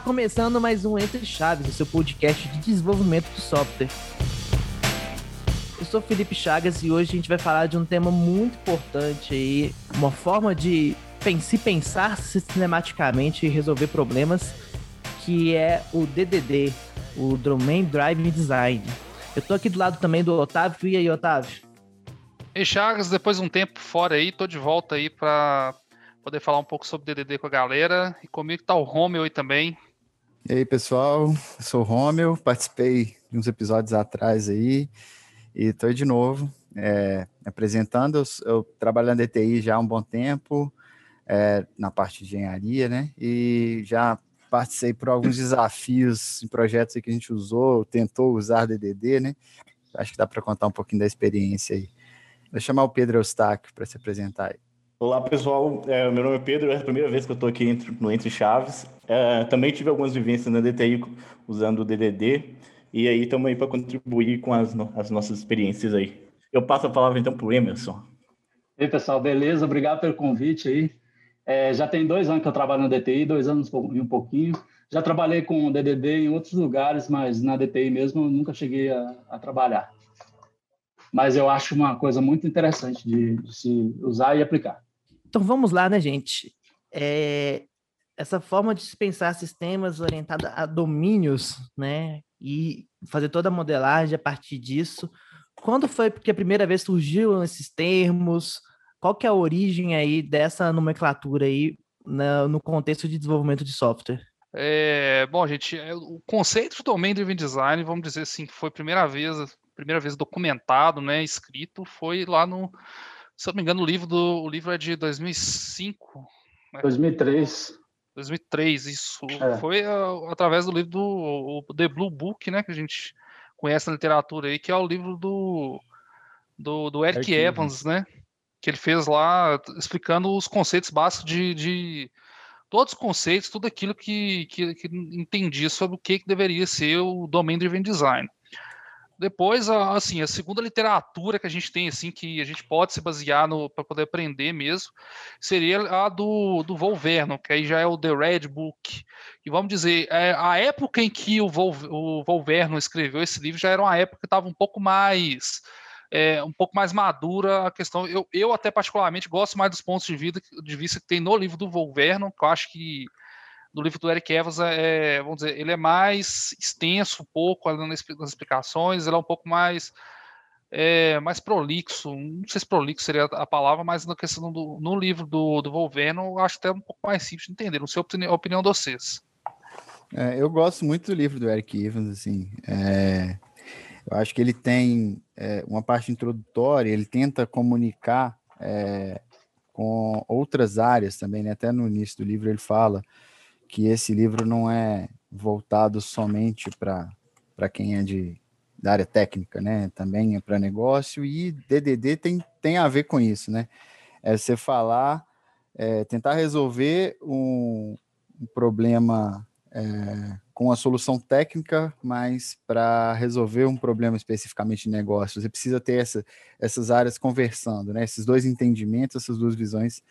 Começando mais um Entre Chaves, o seu podcast de desenvolvimento de software. Eu sou Felipe Chagas e hoje a gente vai falar de um tema muito importante aí, uma forma de se pensar sistematicamente e resolver problemas, que é o DDD, o Domain Driving Design. Eu tô aqui do lado também do Otávio. E aí, Otávio? Ei, Chagas, depois de um tempo fora aí, tô de volta aí para poder falar um pouco sobre DDD com a galera. E comigo tá o Romeu aí também. E aí, pessoal, eu sou o Romeu, participei de uns episódios atrás aí e tô aí de novo é, apresentando. Eu, eu trabalho na DTI já há um bom tempo, é, na parte de engenharia, né? E já participei por alguns desafios em projetos que a gente usou, tentou usar DDD, né? Acho que dá para contar um pouquinho da experiência aí. Vou chamar o Pedro Eustáquio para se apresentar aí. Olá, pessoal. É, meu nome é Pedro, é a primeira vez que eu estou aqui entre, no Entre Chaves. É, também tive algumas vivências na DTI usando o DDD, e aí estamos aí para contribuir com as, as nossas experiências aí. Eu passo a palavra então para o Emerson. E aí, pessoal, beleza? Obrigado pelo convite aí. É, já tem dois anos que eu trabalho na DTI, dois anos e um pouquinho. Já trabalhei com DDD em outros lugares, mas na DTI mesmo eu nunca cheguei a, a trabalhar mas eu acho uma coisa muito interessante de, de se usar e aplicar. Então vamos lá, né, gente? É, essa forma de pensar sistemas orientada a domínios, né, e fazer toda a modelagem a partir disso. Quando foi que a primeira vez surgiu esses termos? Qual que é a origem aí dessa nomenclatura aí na, no contexto de desenvolvimento de software? É, bom, gente, é, o conceito de Domain Driven Design, vamos dizer assim, que foi a primeira vez primeira vez documentado, né, escrito, foi lá no, se eu não me engano, o livro do o livro é de 2005, 2003. 2003, isso. É. Foi uh, através do livro do The Blue Book, né, que a gente conhece na literatura aí, que é o livro do do, do Eric é Evans, né? Que ele fez lá explicando os conceitos básicos de, de todos os conceitos, tudo aquilo que, que, que entendia sobre o que, que deveria ser o Domain Driven Design. Depois, assim, a segunda literatura que a gente tem, assim, que a gente pode se basear para poder aprender mesmo, seria a do, do Volverno, que aí já é o The Red Book. E vamos dizer, é, a época em que o, Vol, o Volverno escreveu esse livro já era uma época que estava um pouco mais é, um pouco mais madura a questão. Eu, eu até particularmente gosto mais dos pontos de, vida, de vista que tem no livro do Volverno, que eu acho que do livro do Eric Evans é, é, vamos dizer, ele é mais extenso um pouco nas explicações, ele é um pouco mais é, mais prolixo, não sei se prolixo seria a palavra, mas na questão do, no livro do, do Volverno, eu acho até um pouco mais simples de entender, não sei a opinião de vocês. É, eu gosto muito do livro do Eric Evans, assim, é, eu acho que ele tem é, uma parte introdutória, ele tenta comunicar é, com outras áreas também, né? até no início do livro ele fala que esse livro não é voltado somente para quem é de da área técnica, né? Também é para negócio e DDD tem, tem a ver com isso, né? É você falar, é, tentar resolver um, um problema é, com a solução técnica, mas para resolver um problema especificamente de negócio, você precisa ter essa, essas áreas conversando, né? Esses dois entendimentos, essas duas visões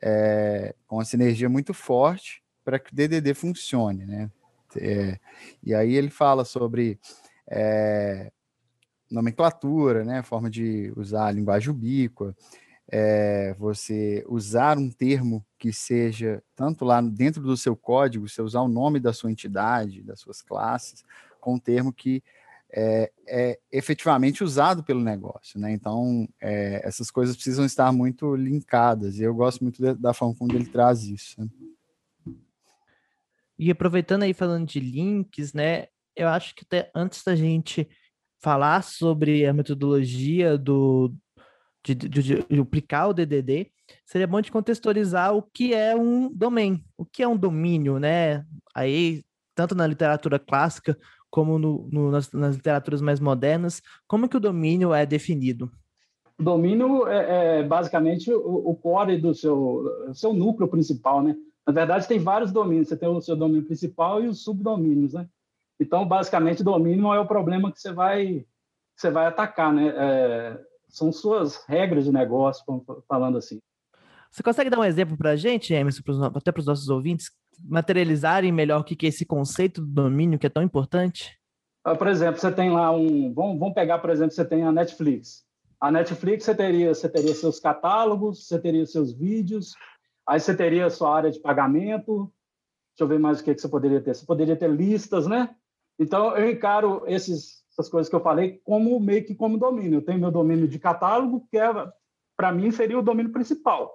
é, com uma sinergia muito forte para que o DDD funcione, né? É, e aí ele fala sobre é, nomenclatura, né? Forma de usar a linguagem ubíqua, é, você usar um termo que seja tanto lá dentro do seu código, você usar o nome da sua entidade, das suas classes, com um termo que é, é efetivamente usado pelo negócio, né? Então, é, essas coisas precisam estar muito linkadas, e eu gosto muito da forma como ele traz isso. Né? E aproveitando aí falando de links, né? Eu acho que até antes da gente falar sobre a metodologia do de, de, de, de aplicar o DDD, seria bom de contextualizar o que é um domain, o que é um domínio, né? Aí, tanto na literatura clássica como no, no, nas, nas, literaturas mais modernas, como que o domínio é definido? Domínio é, é basicamente o, o, core do seu, seu núcleo principal, né? Na verdade, tem vários domínios. Você tem o seu domínio principal e os subdomínios, né? Então, basicamente, domínio não é o problema que você vai, você vai atacar, né? É, são suas regras de negócio, falando assim. Você consegue dar um exemplo para a gente, Emerson, até para os nossos ouvintes, materializarem melhor o que é esse conceito do domínio que é tão importante? Ah, por exemplo, você tem lá um. Vamos, vamos pegar, por exemplo, você tem a Netflix. A Netflix você teria, você teria seus catálogos, você teria seus vídeos, aí você teria a sua área de pagamento. Deixa eu ver mais o que, que você poderia ter. Você poderia ter listas, né? Então, eu encaro esses, essas coisas que eu falei como meio que como domínio. Eu tenho meu domínio de catálogo, que é, para mim seria o domínio principal.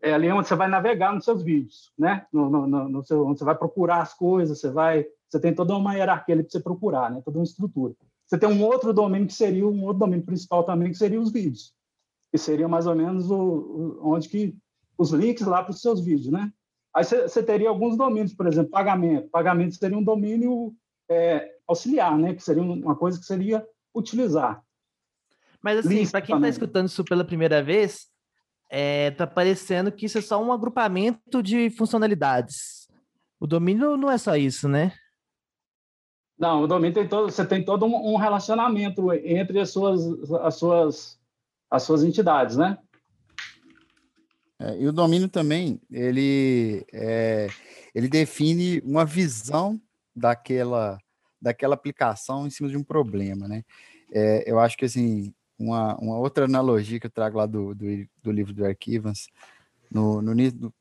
É ali onde você vai navegar nos seus vídeos, né? No, no, no seu, onde você vai procurar as coisas, você vai, você tem toda uma hierarquia ali para você procurar, né? Toda uma estrutura. Você tem um outro domínio que seria um outro domínio principal também, que seria os vídeos, que seria mais ou menos o, o onde que os links lá para os seus vídeos, né? Aí você teria alguns domínios, por exemplo, pagamento. Pagamento seria um domínio é, auxiliar, né? Que seria uma coisa que seria utilizar. Mas assim, para quem está escutando isso pela primeira vez, é, tá parecendo que isso é só um agrupamento de funcionalidades. O domínio não é só isso, né? Não, o domínio tem todo, você tem todo um relacionamento entre as suas, as suas, as suas entidades, né? É, e o domínio também, ele, é, ele define uma visão daquela, daquela aplicação em cima de um problema, né? É, eu acho que, assim, uma, uma outra analogia que eu trago lá do, do, do livro do Arquivans, no, no,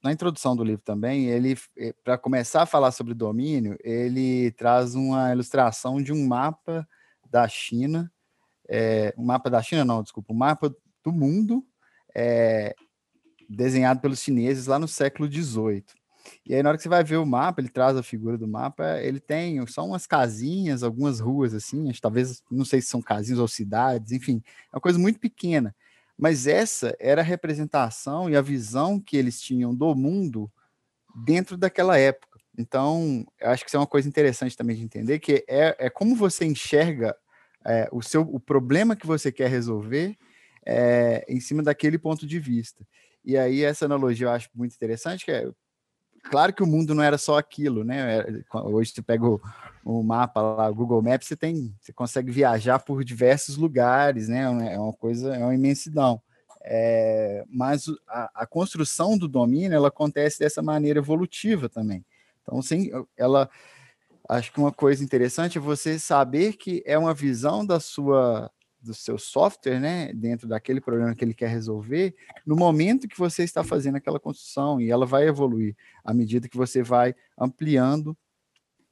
na introdução do livro também, ele, é, para começar a falar sobre domínio, ele traz uma ilustração de um mapa da China, é, um mapa da China, não, desculpa, um mapa do mundo é, desenhado pelos chineses lá no século XVIII. E aí, na hora que você vai ver o mapa, ele traz a figura do mapa, ele tem só umas casinhas, algumas ruas assim, talvez, não sei se são casinhas ou cidades, enfim, é uma coisa muito pequena. Mas essa era a representação e a visão que eles tinham do mundo dentro daquela época. Então, eu acho que isso é uma coisa interessante também de entender, que é, é como você enxerga é, o seu o problema que você quer resolver é, em cima daquele ponto de vista. E aí essa analogia eu acho muito interessante, que é claro que o mundo não era só aquilo, né? É, hoje você pega o, o mapa lá, o Google Maps, você tem, você consegue viajar por diversos lugares, né? É uma coisa, é uma imensidão. É, mas a, a, construção do domínio ela acontece dessa maneira evolutiva também. Então, sim, ela acho que uma coisa interessante é você saber que é uma visão da sua do seu software, né, dentro daquele problema que ele quer resolver, no momento que você está fazendo aquela construção, e ela vai evoluir à medida que você vai ampliando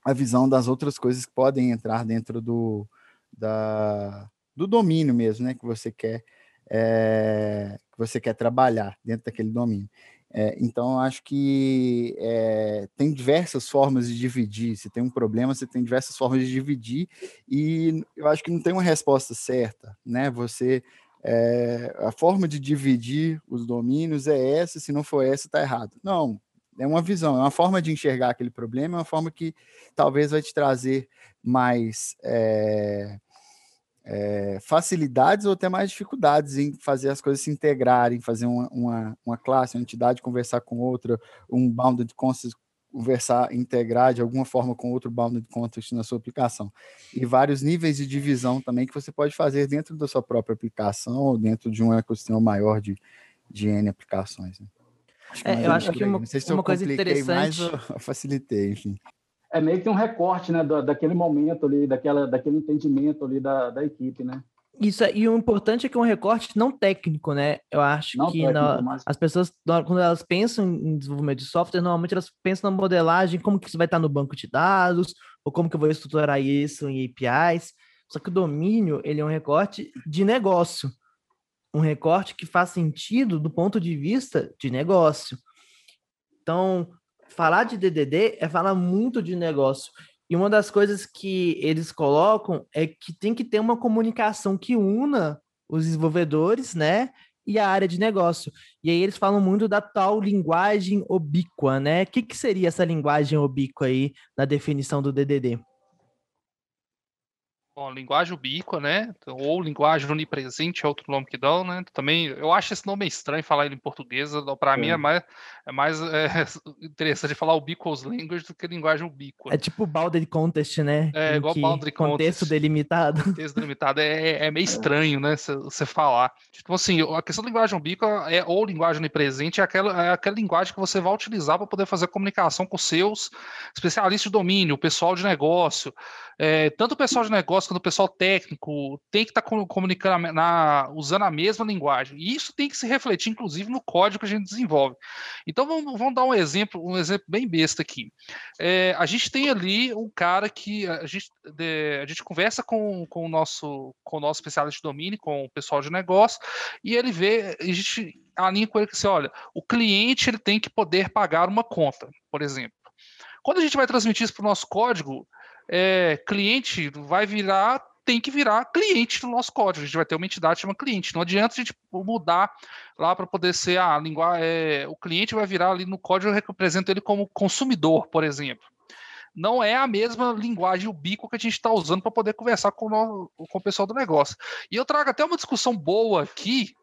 a visão das outras coisas que podem entrar dentro do, da, do domínio mesmo, né, que você quer é, que você quer trabalhar dentro daquele domínio. É, então, acho que é, tem diversas formas de dividir. Se tem um problema, você tem diversas formas de dividir, e eu acho que não tem uma resposta certa, né? Você. É, a forma de dividir os domínios é essa, se não for essa, está errado. Não, é uma visão, é uma forma de enxergar aquele problema, é uma forma que talvez vai te trazer mais. É, é, facilidades ou até mais dificuldades em fazer as coisas se integrarem, fazer uma, uma, uma classe, uma entidade conversar com outra, um bounded context conversar, integrar de alguma forma com outro bounded context na sua aplicação. E vários níveis de divisão também que você pode fazer dentro da sua própria aplicação ou dentro de um ecossistema maior de, de N aplicações. Né? Acho é, eu acho que uma, se uma coisa interessante... Mais, eu facilitei, enfim é meio que um recorte, né, daquele momento ali, daquela, daquele entendimento ali da, da equipe, né? Isso, e o importante é que é um recorte não técnico, né? Eu acho não que técnico, mas... as pessoas, quando elas pensam em desenvolvimento de software, normalmente elas pensam na modelagem, como que isso vai estar no banco de dados, ou como que eu vou estruturar isso em APIs. Só que o domínio, ele é um recorte de negócio. Um recorte que faz sentido do ponto de vista de negócio. Então, falar de DDD é falar muito de negócio. E uma das coisas que eles colocam é que tem que ter uma comunicação que una os desenvolvedores, né? E a área de negócio. E aí eles falam muito da tal linguagem obíqua, né? O que, que seria essa linguagem obíqua aí na definição do DDD? Ó, linguagem ubíqua, né? Ou linguagem onipresente, é outro nome que dão, né? Também, eu acho esse nome estranho falar ele em português. Para é. mim é mais, é mais é, interessante falar ubiquitous language do que linguagem ubíqua. É tipo boundary contest, né? É, igual boundary contest. Contexto delimitado. Contexto delimitado é, é meio estranho, né? Você falar. Tipo assim, a questão da linguagem ubíqua é, ou linguagem onipresente é aquela, é aquela linguagem que você vai utilizar para poder fazer comunicação com seus especialistas de domínio, o pessoal de negócio. É, tanto o pessoal de negócio quanto o pessoal técnico tem que estar tá comunicando na, usando a mesma linguagem. E isso tem que se refletir, inclusive, no código que a gente desenvolve. Então vamos, vamos dar um exemplo, um exemplo bem besta aqui. É, a gente tem ali um cara que a gente, de, a gente conversa com, com, o nosso, com o nosso especialista de domínio, com o pessoal de negócio, e ele vê, a gente alinha com ele que assim, olha, o cliente ele tem que poder pagar uma conta, por exemplo. Quando a gente vai transmitir isso para o nosso código, é, cliente vai virar, tem que virar cliente no nosso código. A gente vai ter uma entidade chamada cliente. Não adianta a gente mudar lá para poder ser a ah, língua. É, o cliente vai virar ali no código, eu represento ele como consumidor, por exemplo. Não é a mesma linguagem ubíqua que a gente está usando para poder conversar com o, com o pessoal do negócio. E eu trago até uma discussão boa aqui,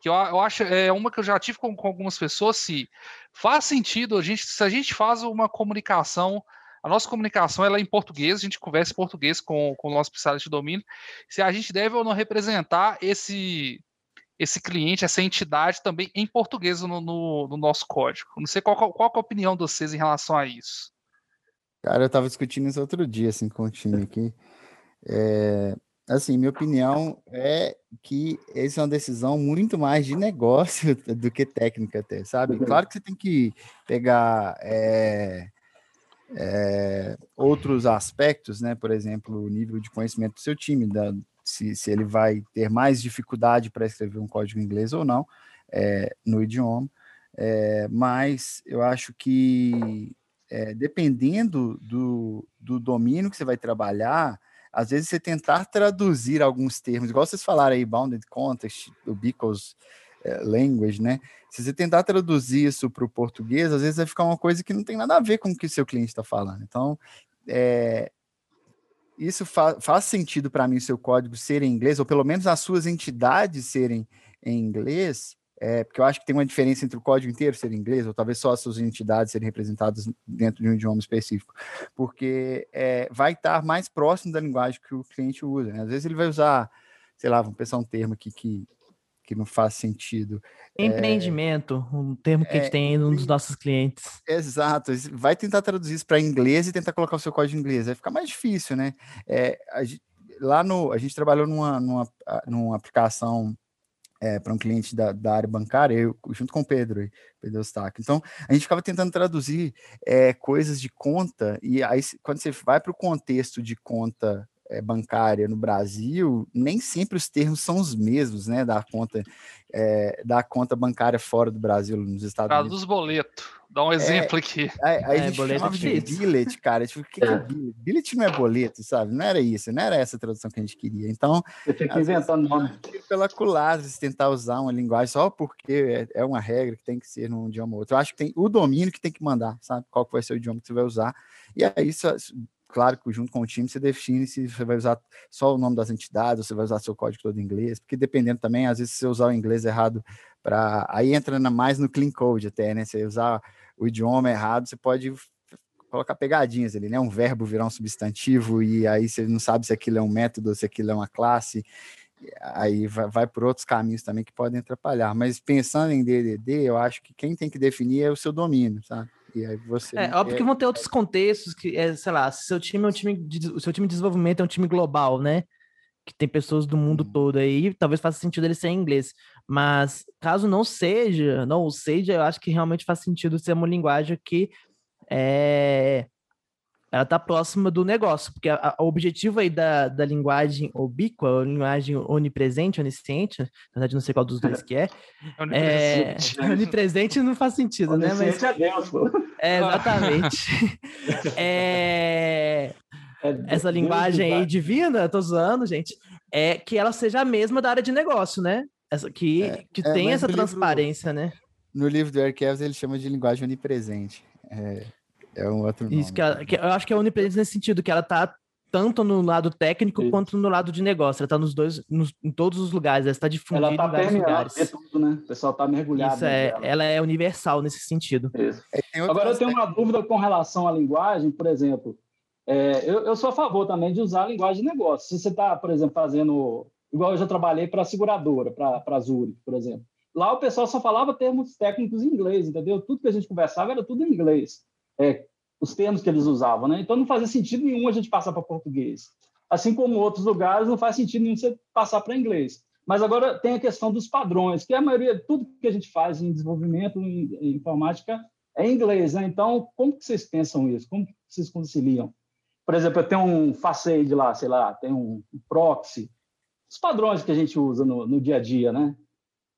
que eu, eu, acho é uma que eu já tive com, com, algumas pessoas, se faz sentido a gente, se a gente faz uma comunicação a nossa comunicação ela é em português, a gente conversa em português com, com o nosso especialista de domínio. Se a gente deve ou não representar esse esse cliente, essa entidade também em português no, no, no nosso código. Não sei qual, qual, qual é a opinião de vocês em relação a isso. Cara, eu estava discutindo isso outro dia, assim, com o time aqui. É, assim, minha opinião é que essa é uma decisão muito mais de negócio do que técnica até, sabe? Claro que você tem que pegar é, é, outros aspectos, né? Por exemplo, o nível de conhecimento do seu time, da, se, se ele vai ter mais dificuldade para escrever um código em inglês ou não é, no idioma. É, mas eu acho que é, dependendo do, do domínio que você vai trabalhar, às vezes você tentar traduzir alguns termos, igual vocês falaram aí, bounded context, ubiquitous é, language, né? Se você tentar traduzir isso para o português, às vezes vai ficar uma coisa que não tem nada a ver com o que seu cliente está falando. Então, é, isso fa faz sentido para mim o seu código ser em inglês, ou pelo menos as suas entidades serem em inglês, é, porque eu acho que tem uma diferença entre o código inteiro ser em inglês, ou talvez só as suas entidades serem representadas dentro de um idioma específico, porque é, vai estar mais próximo da linguagem que o cliente usa. Né? Às vezes ele vai usar, sei lá, vamos pensar um termo aqui que que não faz sentido. É Empreendimento, é, um termo que é, a gente tem um dos nossos clientes. Exato. Vai tentar traduzir isso para inglês e tentar colocar o seu código em inglês. Vai ficar mais difícil, né? É, a, lá no. A gente trabalhou numa, numa, numa aplicação é, para um cliente da, da, área bancária, eu, junto com o Pedro, Pedro Eustáquio. Então, a gente ficava tentando traduzir é, coisas de conta, e aí, quando você vai para o contexto de conta bancária no Brasil, nem sempre os termos são os mesmos, né? Da conta, é, da conta bancária fora do Brasil, nos Estados Traduz Unidos. Traduz boleto. Dá um exemplo é, aqui. Aí, aí é, a gente boleto de billet, cara. Tipo, o que, que é billet? Billet não é boleto, sabe? Não era isso, não era essa a tradução que a gente queria. Então, você tem que inventar nome. Pela culatra, se tentar usar uma linguagem só porque é, é, uma regra que tem que ser num idioma ou outro. Eu acho que tem o domínio que tem que mandar, sabe? Qual que vai ser o idioma que você vai usar. E aí, só, claro que junto com o time você define se você vai usar só o nome das entidades, ou você vai usar seu código todo em inglês, porque dependendo também, às vezes, se você usar o inglês errado para. Aí entra mais no clean code até, né? Se usar o idioma errado, você pode colocar pegadinhas ali, né? Um verbo virar um substantivo, e aí você não sabe se aquilo é um método, se aquilo é uma classe. Aí vai, vai por outros caminhos também que podem atrapalhar. Mas pensando em DDD, eu acho que quem tem que definir é o seu domínio, sabe? E aí você. É óbvio que vão ter outros contextos que, é, sei lá, se seu time é um time de, o seu time de desenvolvimento é um time global, né? Que tem pessoas do mundo hum. todo aí, talvez faça sentido ele ser em inglês. Mas caso não seja, não seja, eu acho que realmente faz sentido ser uma linguagem que é, ela está próxima do negócio, porque a, a, o objetivo aí da, da linguagem ubíqua, a linguagem onipresente, onisciente, na verdade não sei qual dos dois que é, é, é onipresente não faz sentido, né? Mas, é Deus, pô. É, exatamente. é, é essa linguagem aí divina, tô zoando, gente, é que ela seja a mesma da área de negócio, né? Essa, que, é, que é, tem essa transparência, livro, né? No livro do Eric Evans ele chama de linguagem onipresente. É, é um outro nome. Isso, que, ela, que eu acho que é onipresente nesse sentido, que ela tá tanto no lado técnico Isso. quanto no lado de negócio. Ela está nos dois, nos, em todos os lugares, ela está difundida ela tá em vários lugares. É tudo, né? O pessoal está mergulhado. Isso é, ela é universal nesse sentido. É, Agora eu tenho uma dúvida com relação à linguagem, por exemplo. É, eu, eu, sou a favor também de usar a linguagem de negócio. Se você está, por exemplo, fazendo. Igual eu já trabalhei para a seguradora, para a Zurich, por exemplo. Lá o pessoal só falava termos técnicos em inglês, entendeu? Tudo que a gente conversava era tudo em inglês. É, os termos que eles usavam, né? Então não fazia sentido nenhum a gente passar para português. Assim como outros lugares não faz sentido nenhum você passar para inglês. Mas agora tem a questão dos padrões, que a maioria, tudo que a gente faz em desenvolvimento, em, em informática, é em inglês, né? Então, como que vocês pensam isso? Como que vocês conciliam? Por exemplo, eu tenho um facade lá, sei lá, tem um proxy, os padrões que a gente usa no, no dia a dia, né?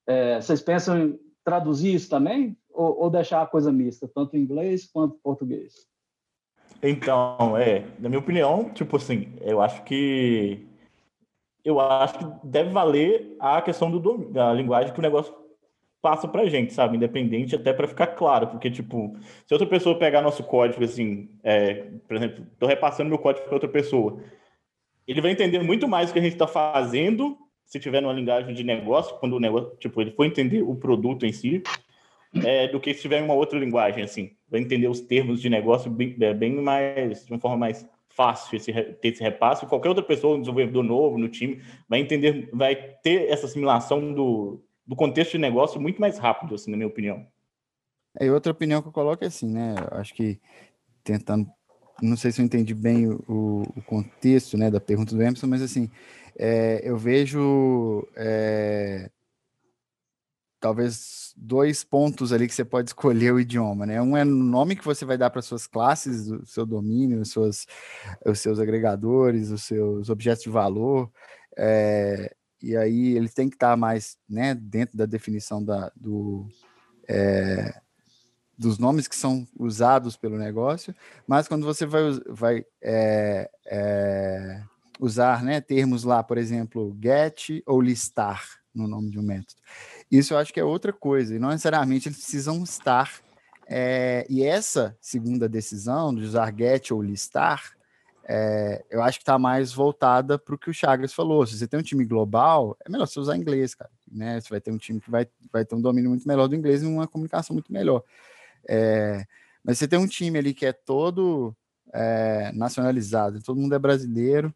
É, vocês pensam em traduzir isso também? Ou, ou deixar a coisa mista, tanto inglês quanto português? Então, é, na minha opinião, tipo assim, eu acho que eu acho que deve valer a questão do, da linguagem que o negócio passa pra gente, sabe? Independente, até para ficar claro, porque, tipo, se outra pessoa pegar nosso código, assim, é, por exemplo, tô repassando meu código para outra pessoa, ele vai entender muito mais o que a gente está fazendo se tiver numa linguagem de negócio, quando o negócio, tipo, ele for entender o produto em si, é, do que se tiver em uma outra linguagem, assim. Vai entender os termos de negócio bem, é, bem mais, de uma forma mais fácil esse, ter esse repasse. Qualquer outra pessoa, um desenvolvedor novo no time, vai entender, vai ter essa assimilação do, do contexto de negócio muito mais rápido, assim, na minha opinião. É, outra opinião que eu coloco é assim, né? Acho que tentando, não sei se eu entendi bem o, o contexto, né, da pergunta do Emerson, mas assim, é, eu vejo é, talvez dois pontos ali que você pode escolher o idioma, né? Um é o nome que você vai dar para suas classes, o seu domínio, os seus, os seus agregadores, os seus objetos de valor, é, e aí ele tem que estar mais né, dentro da definição da, do, é, dos nomes que são usados pelo negócio, mas quando você vai, vai é, usar né, termos lá, por exemplo, get ou listar no nome de um método, isso eu acho que é outra coisa, e não necessariamente eles precisam estar. É, e essa segunda decisão de usar get ou listar, é, eu acho que está mais voltada para o que o Chagas falou. Se você tem um time global, é melhor você usar inglês, cara. Né? Você vai ter um time que vai, vai ter um domínio muito melhor do inglês e uma comunicação muito melhor. É, mas você tem um time ali que é todo é, nacionalizado, todo mundo é brasileiro,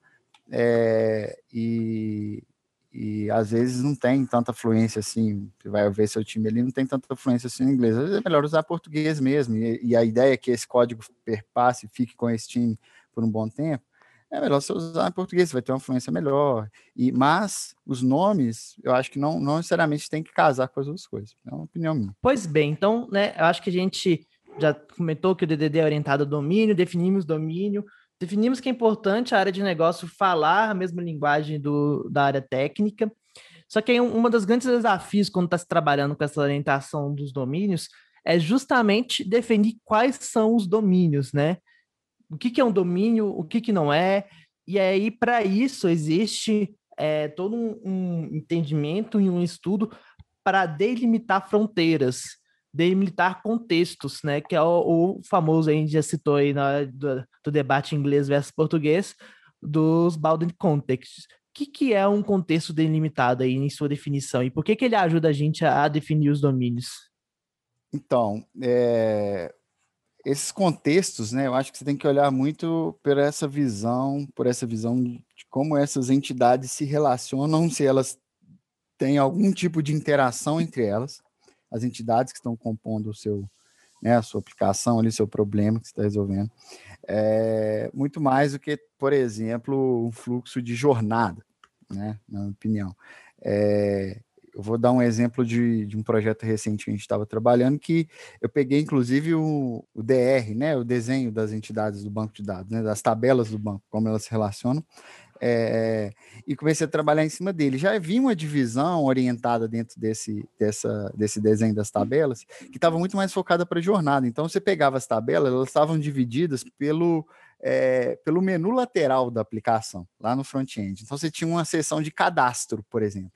é, e, e às vezes não tem tanta fluência assim. Vai ver seu time ali, não tem tanta fluência assim em inglês. Às vezes é melhor usar português mesmo. E, e a ideia é que esse código perpasse, fique com esse time por um bom tempo. É melhor você usar em português, vai ter uma fluência melhor. E, mas os nomes, eu acho que não, não necessariamente tem que casar com as duas coisas. É uma opinião minha. Pois bem, então, né, eu acho que a gente já comentou que o DDD é orientado ao domínio, definimos domínio, Definimos que é importante a área de negócio falar a mesma linguagem do, da área técnica. Só que aí um, uma dos grandes desafios quando está se trabalhando com essa orientação dos domínios é justamente definir quais são os domínios, né? O que, que é um domínio, o que, que não é. E aí, para isso, existe é, todo um, um entendimento e um estudo para delimitar fronteiras delimitar contextos, né? Que é o, o famoso, a gente já citou aí na, do, do, debate inglês versus português, dos bounded contexts. O que, que é um contexto delimitado aí em sua definição? E por que, que ele ajuda a gente a, a definir os domínios? Então, é, esses contextos, né? Eu acho que você tem que olhar muito por essa visão, por essa visão de como essas entidades se relacionam, se elas têm algum tipo de interação entre elas as entidades que estão compondo o seu, né, a sua aplicação ali, seu problema que você está resolvendo. É, muito mais do que, por exemplo, um fluxo de jornada, né, na minha opinião. É, eu vou dar um exemplo de, de, um projeto recente que a gente estava trabalhando, que eu peguei, inclusive, o, o, DR, né, o desenho das entidades do banco de dados, né, das tabelas do banco, como elas se relacionam, é, e comecei a trabalhar em cima dele. Já havia uma divisão orientada dentro desse, dessa, desse desenho das tabelas, que estava muito mais focada para jornada. Então, você pegava as tabelas, elas estavam divididas pelo, é, pelo menu lateral da aplicação, lá no front-end. Então, você tinha uma seção de cadastro, por exemplo.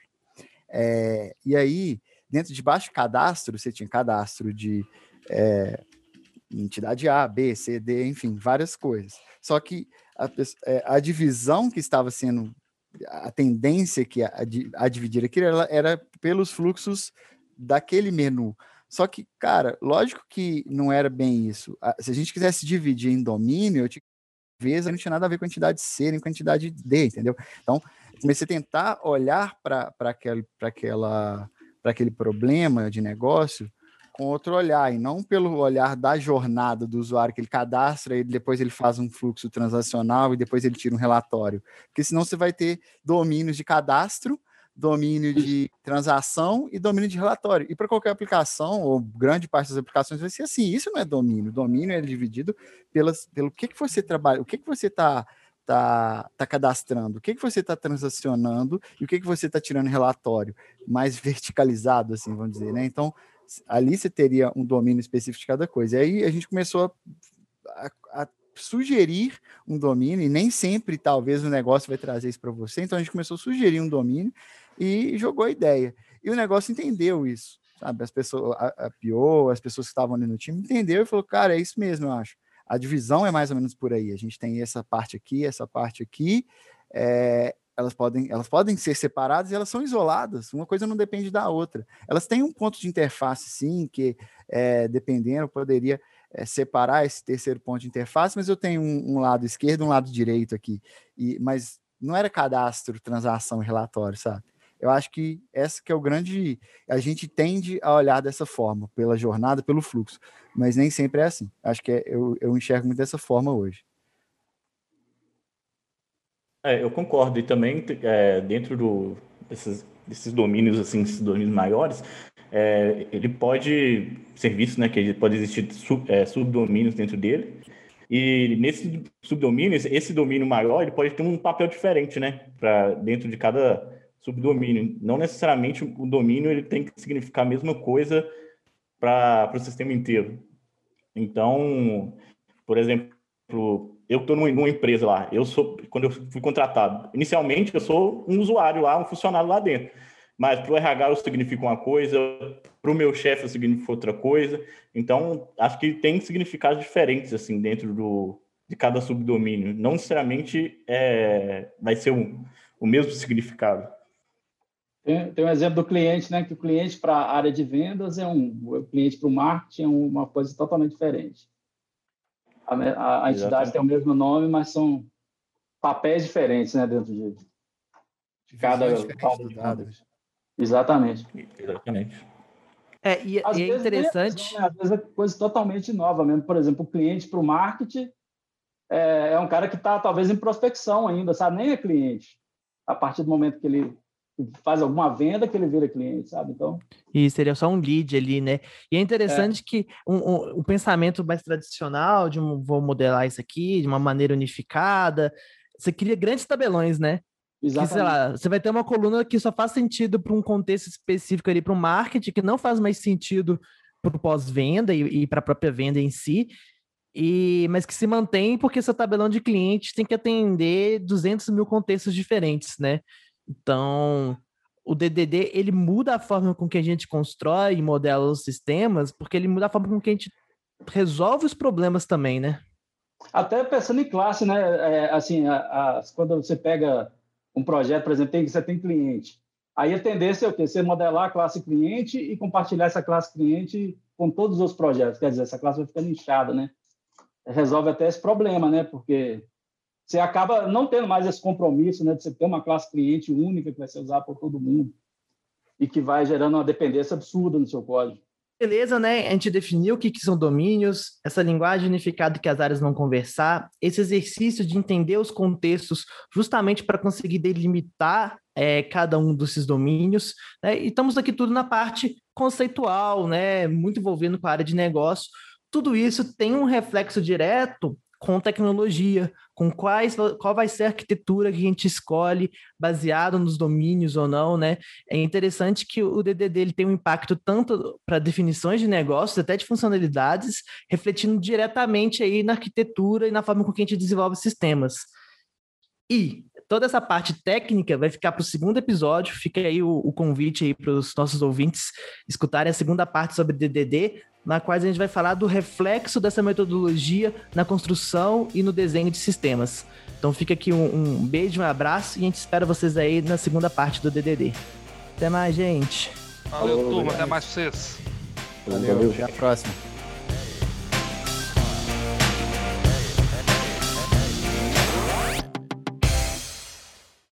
É, e aí, dentro de baixo cadastro, você tinha cadastro de é, entidade A, B, C, D, enfim, várias coisas. Só que a, é, a divisão que estava sendo a tendência que a, a, dividir aquilo era, era pelos fluxos daquele menu. Só que, cara, lógico que não era bem isso. Se a gente quisesse dividir em domínio, eu tinha vezes não tinha nada a ver com quantidade C nem quantidade D, entendeu? Então, comecei a tentar olhar para aquele, aquela, aquele problema de negócio com outro olhar, e não pelo olhar da jornada do usuário que ele cadastra, e depois ele faz um fluxo transacional e depois ele tira um relatório. Porque senão você vai ter domínios de cadastro, domínio de transação e domínio de relatório. E para qualquer aplicação, ou grande parte das aplicações, vai ser assim. Isso não é domínio. Domínio é dividido pelas, pelo que, que você trabalha, o que, que você está tá, tá cadastrando, o que, que você está transacionando e o que, que você está tirando relatório, mais verticalizado, assim, vamos dizer, né? Então, ali você teria um domínio específico de cada coisa. E aí a gente começou a, a, a sugerir um domínio, e nem sempre, talvez, o negócio vai trazer isso para você. Então a gente começou a sugerir um domínio e jogou a ideia. E o negócio entendeu isso, sabe? As pessoas, a, a as pessoas que estavam ali no time, entendeu e falou, cara, é isso mesmo, eu acho. A divisão é mais ou menos por aí. A gente tem essa parte aqui, essa parte aqui. É, elas podem, elas podem ser separadas e elas são isoladas. Uma coisa não depende da outra. Elas têm um ponto de interface, sim, que é, dependendo poderia é, separar esse terceiro ponto de interface, mas eu tenho um, um lado esquerdo, um lado direito aqui. E, mas não era cadastro, transação e relatório, sabe? Eu acho que essa que é o grande. A gente tende a olhar dessa forma, pela jornada, pelo fluxo, mas nem sempre é assim. Acho que é, eu, eu enxergo muito dessa forma hoje. É, eu concordo. E também, é, dentro do, desses, desses domínios, assim, esses domínios maiores, é, ele pode ser visto, né, que pode existir sub, é, subdomínios dentro dele. E nesses subdomínios, esse domínio maior, ele pode ter um papel diferente, né, para dentro de cada subdomínio. Não necessariamente o domínio ele tem que significar a mesma coisa para o sistema inteiro. Então, por exemplo, eu estou numa, empresa lá, eu sou, quando eu fui contratado, inicialmente eu sou um usuário lá, um funcionário lá dentro. Mas para o RH eu significo uma coisa, para o meu chefe eu significo outra coisa. Então, acho que tem significados diferentes assim dentro do, de cada subdomínio. Não necessariamente é, vai ser um, o mesmo significado. Tem, tem um exemplo do cliente, né? Que o cliente para a área de vendas é um, o cliente para o marketing é uma coisa totalmente diferente. A, a, a entidade tem o mesmo nome, mas são papéis diferentes, né? Dentro de, de cada, cada Exatamente. Exatamente. É, e, e é interessante. É, né? Às vezes é coisa totalmente nova mesmo. Por exemplo, o cliente para o marketing é, é, um cara que está talvez em prospecção ainda, sabe? Nem é cliente. A partir do momento que ele faz alguma venda que ele vira cliente, sabe? Então. E seria só um lead ali, né? E é interessante é. que um, um, um, pensamento mais tradicional, de um, vou modelar isso aqui de uma maneira unificada, você cria grandes tabelões, né? Exatamente. Que, sei lá, você vai ter uma coluna que só faz sentido para um contexto específico ali, para o marketing, que não faz mais sentido para o pós-venda e, e para a própria venda em si, e, mas que se mantém porque seu tabelão de clientes tem que atender 200 mil contextos diferentes, né? Então, o DDD, ele muda a forma com que a gente constrói e modela os sistemas, porque ele muda a forma com que a gente resolve os problemas também, né? Até pensando em classe, né? É, assim, a, a, quando você pega um projeto, por exemplo, tem, você tem cliente. Aí a tendência é o quê? Você modelar a classe cliente e compartilhar essa classe cliente com todos os projetos. Quer dizer, essa classe vai ficando inchada, né? Resolve até esse problema, né? Porque você acaba não tendo mais esse compromisso, né? De você ter uma classe cliente única que vai ser usada por todo mundo e que vai gerando uma dependência absurda no seu código. Beleza, né? A gente definiu o que, que são domínios, essa linguagem unificada que as áreas vão conversar, esse exercício de entender os contextos justamente para conseguir delimitar é, cada um desses domínios. Né? E estamos aqui tudo na parte conceitual, né? Muito envolvendo com a área de negócio. Tudo isso tem um reflexo direto com tecnologia, com quais, qual vai ser a arquitetura que a gente escolhe, baseado nos domínios ou não, né? É interessante que o DDD ele tem um impacto tanto para definições de negócios, até de funcionalidades, refletindo diretamente aí na arquitetura e na forma com que a gente desenvolve sistemas. E toda essa parte técnica vai ficar para o segundo episódio. Fica aí o, o convite aí para os nossos ouvintes escutarem a segunda parte sobre DDD, na qual a gente vai falar do reflexo dessa metodologia na construção e no desenho de sistemas. Então fica aqui um, um beijo, um abraço e a gente espera vocês aí na segunda parte do DDD. Até mais, gente. Valeu, turma. Até mais pra vocês. Valeu, Valeu. até a próxima.